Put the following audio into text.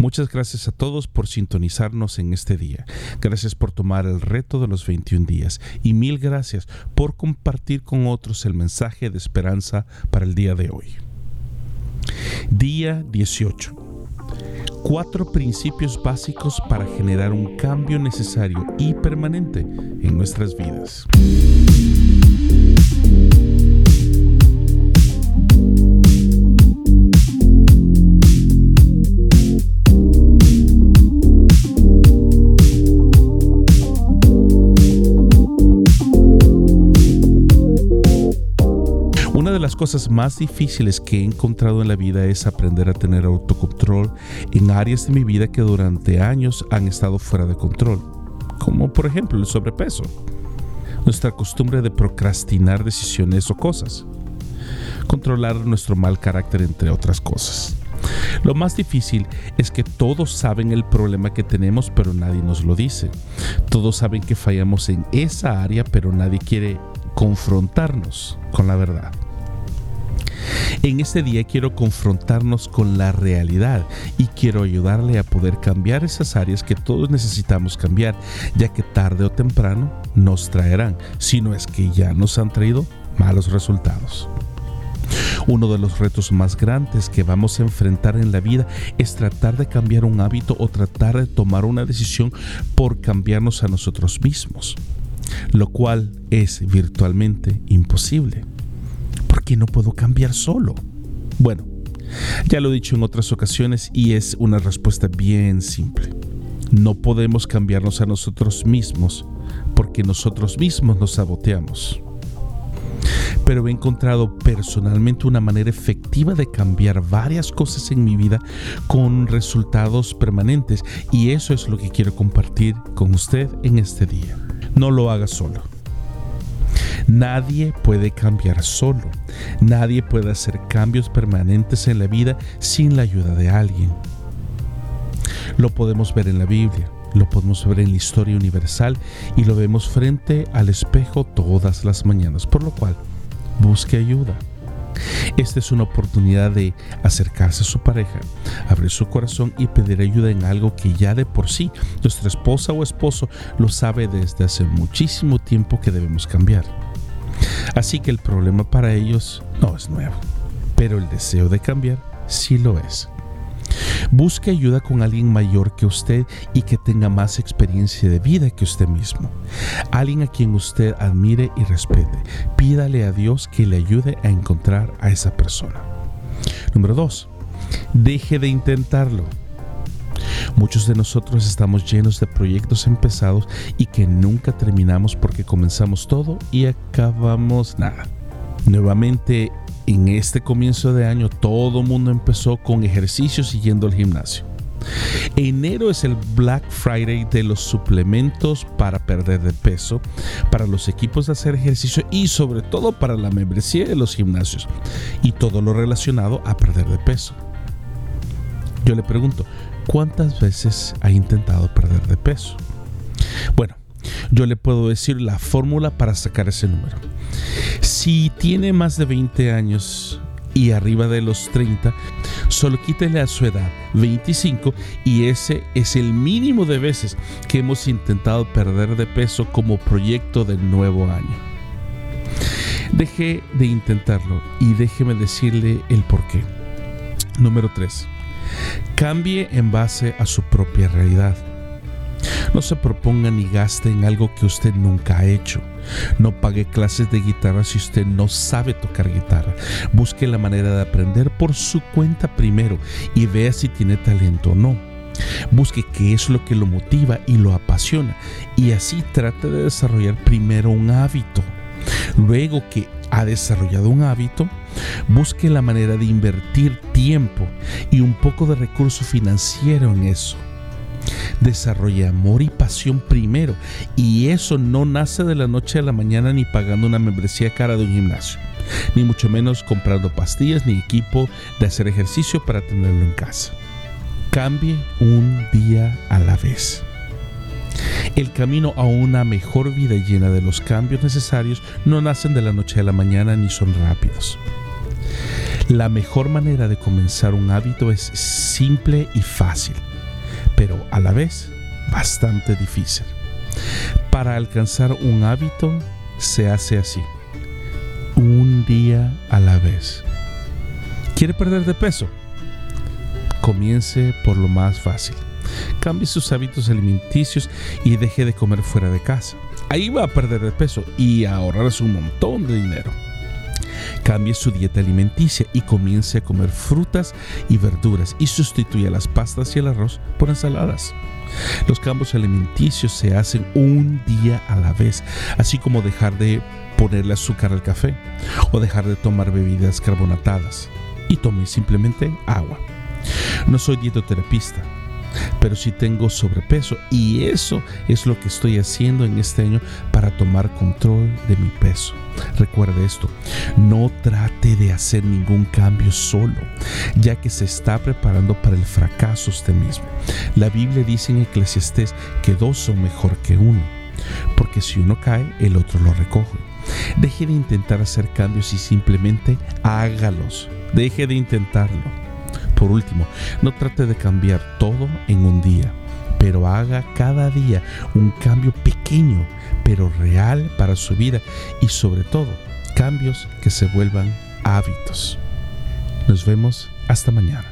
Muchas gracias a todos por sintonizarnos en este día. Gracias por tomar el reto de los 21 días y mil gracias por compartir con otros el mensaje de esperanza para el día de hoy. Día 18. Cuatro principios básicos para generar un cambio necesario y permanente en nuestras vidas. Cosas más difíciles que he encontrado en la vida es aprender a tener autocontrol en áreas de mi vida que durante años han estado fuera de control, como por ejemplo el sobrepeso, nuestra costumbre de procrastinar decisiones o cosas, controlar nuestro mal carácter entre otras cosas. Lo más difícil es que todos saben el problema que tenemos, pero nadie nos lo dice. Todos saben que fallamos en esa área, pero nadie quiere confrontarnos con la verdad. En este día quiero confrontarnos con la realidad y quiero ayudarle a poder cambiar esas áreas que todos necesitamos cambiar, ya que tarde o temprano nos traerán, si no es que ya nos han traído malos resultados. Uno de los retos más grandes que vamos a enfrentar en la vida es tratar de cambiar un hábito o tratar de tomar una decisión por cambiarnos a nosotros mismos, lo cual es virtualmente imposible qué no puedo cambiar solo? Bueno, ya lo he dicho en otras ocasiones y es una respuesta bien simple. No podemos cambiarnos a nosotros mismos porque nosotros mismos nos saboteamos. Pero he encontrado personalmente una manera efectiva de cambiar varias cosas en mi vida con resultados permanentes y eso es lo que quiero compartir con usted en este día. No lo haga solo. Nadie puede cambiar solo. Nadie puede hacer cambios permanentes en la vida sin la ayuda de alguien. Lo podemos ver en la Biblia, lo podemos ver en la historia universal y lo vemos frente al espejo todas las mañanas, por lo cual busque ayuda. Esta es una oportunidad de acercarse a su pareja, abrir su corazón y pedir ayuda en algo que ya de por sí nuestra esposa o esposo lo sabe desde hace muchísimo tiempo que debemos cambiar. Así que el problema para ellos no es nuevo, pero el deseo de cambiar sí lo es. Busque ayuda con alguien mayor que usted y que tenga más experiencia de vida que usted mismo. Alguien a quien usted admire y respete. Pídale a Dios que le ayude a encontrar a esa persona. Número 2. Deje de intentarlo. Muchos de nosotros estamos llenos de proyectos empezados y que nunca terminamos porque comenzamos todo y acabamos nada. Nuevamente, en este comienzo de año, todo mundo empezó con ejercicios y yendo al gimnasio. Enero es el Black Friday de los suplementos para perder de peso, para los equipos de hacer ejercicio y sobre todo para la membresía de los gimnasios y todo lo relacionado a perder de peso. Yo le pregunto, ¿Cuántas veces ha intentado perder de peso? Bueno, yo le puedo decir la fórmula para sacar ese número. Si tiene más de 20 años y arriba de los 30, solo quítele a su edad 25 y ese es el mínimo de veces que hemos intentado perder de peso como proyecto del nuevo año. Deje de intentarlo y déjeme decirle el por qué. Número 3. Cambie en base a su propia realidad. No se proponga ni gaste en algo que usted nunca ha hecho. No pague clases de guitarra si usted no sabe tocar guitarra. Busque la manera de aprender por su cuenta primero y vea si tiene talento o no. Busque qué es lo que lo motiva y lo apasiona y así trate de desarrollar primero un hábito. Luego que ha desarrollado un hábito, busque la manera de invertir tiempo y un poco de recurso financiero en eso. Desarrolle amor y pasión primero y eso no nace de la noche a la mañana ni pagando una membresía cara de un gimnasio, ni mucho menos comprando pastillas ni equipo de hacer ejercicio para tenerlo en casa. Cambie un día a la vez. El camino a una mejor vida llena de los cambios necesarios no nacen de la noche a la mañana ni son rápidos. La mejor manera de comenzar un hábito es simple y fácil, pero a la vez bastante difícil. Para alcanzar un hábito se hace así, un día a la vez. ¿Quiere perder de peso? Comience por lo más fácil. Cambie sus hábitos alimenticios y deje de comer fuera de casa. Ahí va a perder de peso y ahorrarse un montón de dinero. Cambie su dieta alimenticia y comience a comer frutas y verduras y sustituya las pastas y el arroz por ensaladas. Los cambios alimenticios se hacen un día a la vez, así como dejar de ponerle azúcar al café o dejar de tomar bebidas carbonatadas y tome simplemente agua. No soy dietoterapista, pero sí tengo sobrepeso y eso es lo que estoy haciendo en este año para tomar control de mi peso. Recuerde esto, no trate de hacer ningún cambio solo, ya que se está preparando para el fracaso usted mismo. La Biblia dice en Eclesiastés que dos son mejor que uno, porque si uno cae, el otro lo recoge. Deje de intentar hacer cambios y simplemente hágalos. Deje de intentarlo. Por último, no trate de cambiar todo en un día, pero haga cada día un cambio pequeño, pero real para su vida y sobre todo, cambios que se vuelvan hábitos. Nos vemos hasta mañana.